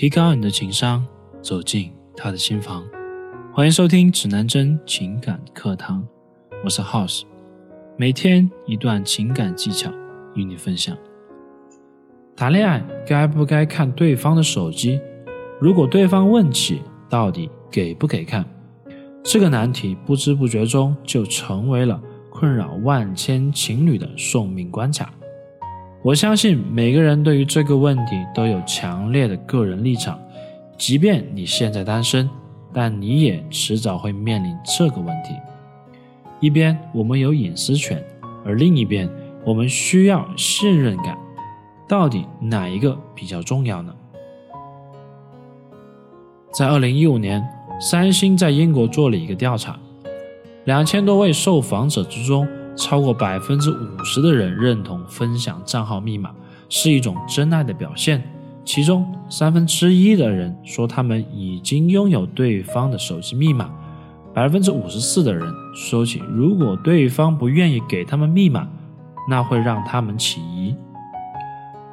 提高你的情商，走进他的心房。欢迎收听指南针情感课堂，我是 House，每天一段情感技巧与你分享。谈恋爱该不该看对方的手机？如果对方问起到底给不给看，这个难题不知不觉中就成为了困扰万千情侣的送命关卡。我相信每个人对于这个问题都有强烈的个人立场，即便你现在单身，但你也迟早会面临这个问题。一边我们有隐私权，而另一边我们需要信任感，到底哪一个比较重要呢？在二零一五年，三星在英国做了一个调查，两千多位受访者之中。超过百分之五十的人认同分享账号密码是一种真爱的表现，其中三分之一的人说他们已经拥有对方的手机密码，百分之五十四的人说起如果对方不愿意给他们密码，那会让他们起疑。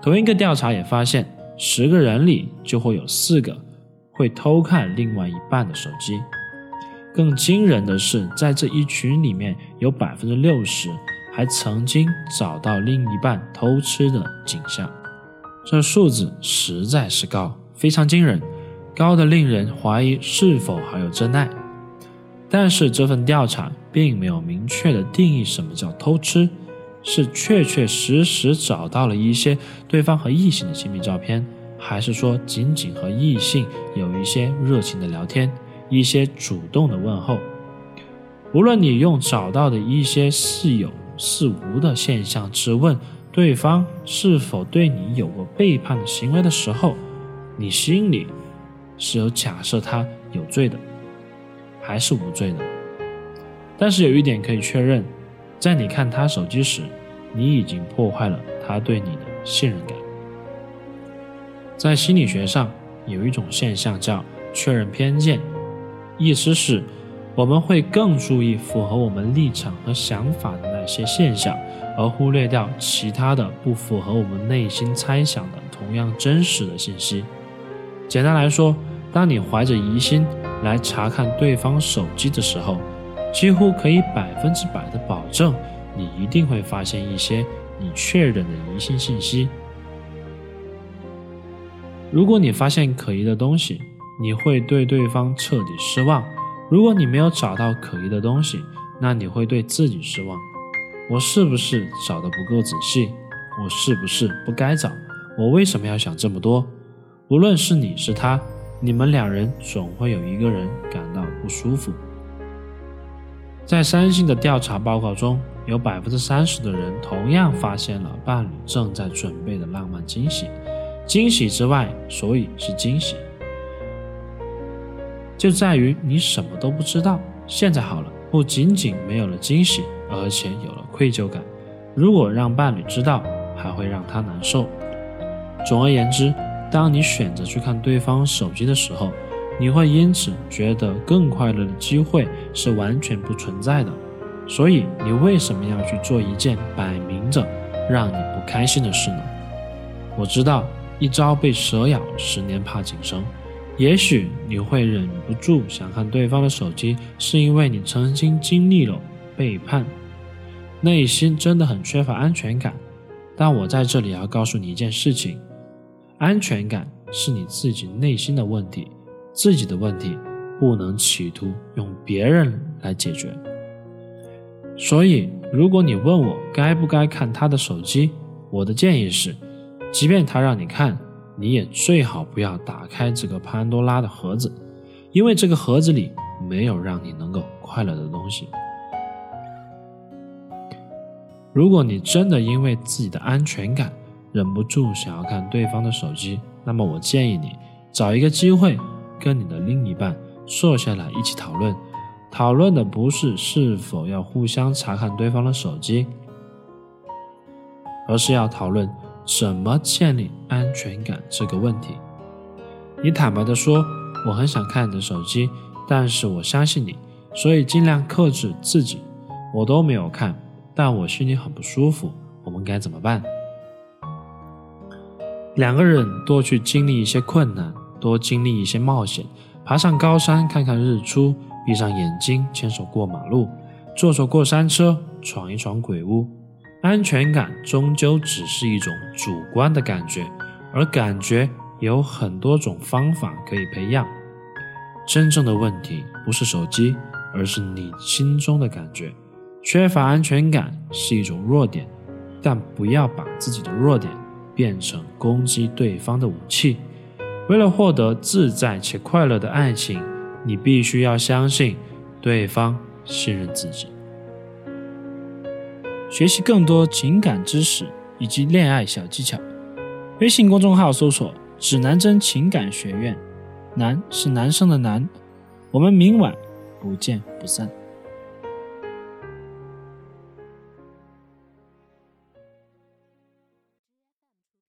同一个调查也发现，十个人里就会有四个会偷看另外一半的手机。更惊人的是，在这一群里面有百分之六十还曾经找到另一半偷吃的景象，这数字实在是高，非常惊人，高的令人怀疑是否还有真爱。但是这份调查并没有明确的定义什么叫偷吃，是确确实实找到了一些对方和异性的亲密照片，还是说仅仅和异性有一些热情的聊天？一些主动的问候，无论你用找到的一些似有似无的现象质问对方是否对你有过背叛的行为的时候，你心里是有假设他有罪的，还是无罪的？但是有一点可以确认，在你看他手机时，你已经破坏了他对你的信任感。在心理学上有一种现象叫确认偏见。意思是，我们会更注意符合我们立场和想法的那些现象，而忽略掉其他的不符合我们内心猜想的同样真实的信息。简单来说，当你怀着疑心来查看对方手机的时候，几乎可以百分之百的保证，你一定会发现一些你确认的疑心信息。如果你发现可疑的东西，你会对对方彻底失望。如果你没有找到可疑的东西，那你会对自己失望。我是不是找的不够仔细？我是不是不该找？我为什么要想这么多？无论是你是他，你们两人总会有一个人感到不舒服。在三星的调查报告中，有百分之三十的人同样发现了伴侣正在准备的浪漫惊喜。惊喜之外，所以是惊喜。就在于你什么都不知道。现在好了，不仅仅没有了惊喜，而且有了愧疚感。如果让伴侣知道，还会让他难受。总而言之，当你选择去看对方手机的时候，你会因此觉得更快乐的机会是完全不存在的。所以，你为什么要去做一件摆明着让你不开心的事呢？我知道，一朝被蛇咬，十年怕井绳。也许你会忍不住想看对方的手机，是因为你曾经经历了背叛，内心真的很缺乏安全感。但我在这里要告诉你一件事情：安全感是你自己内心的问题，自己的问题不能企图用别人来解决。所以，如果你问我该不该看他的手机，我的建议是，即便他让你看。你也最好不要打开这个潘多拉的盒子，因为这个盒子里没有让你能够快乐的东西。如果你真的因为自己的安全感忍不住想要看对方的手机，那么我建议你找一个机会跟你的另一半坐下来一起讨论。讨论的不是是否要互相查看对方的手机，而是要讨论。怎么建立安全感这个问题？你坦白的说，我很想看你的手机，但是我相信你，所以尽量克制自己。我都没有看，但我心里很不舒服。我们该怎么办？两个人多去经历一些困难，多经历一些冒险，爬上高山看看日出，闭上眼睛牵手过马路，坐坐过山车，闯一闯鬼屋。安全感终究只是一种主观的感觉，而感觉有很多种方法可以培养。真正的问题不是手机，而是你心中的感觉。缺乏安全感是一种弱点，但不要把自己的弱点变成攻击对方的武器。为了获得自在且快乐的爱情，你必须要相信对方信任自己。学习更多情感知识以及恋爱小技巧，微信公众号搜索“指南针情感学院”，男是男生的男。我们明晚不见不散。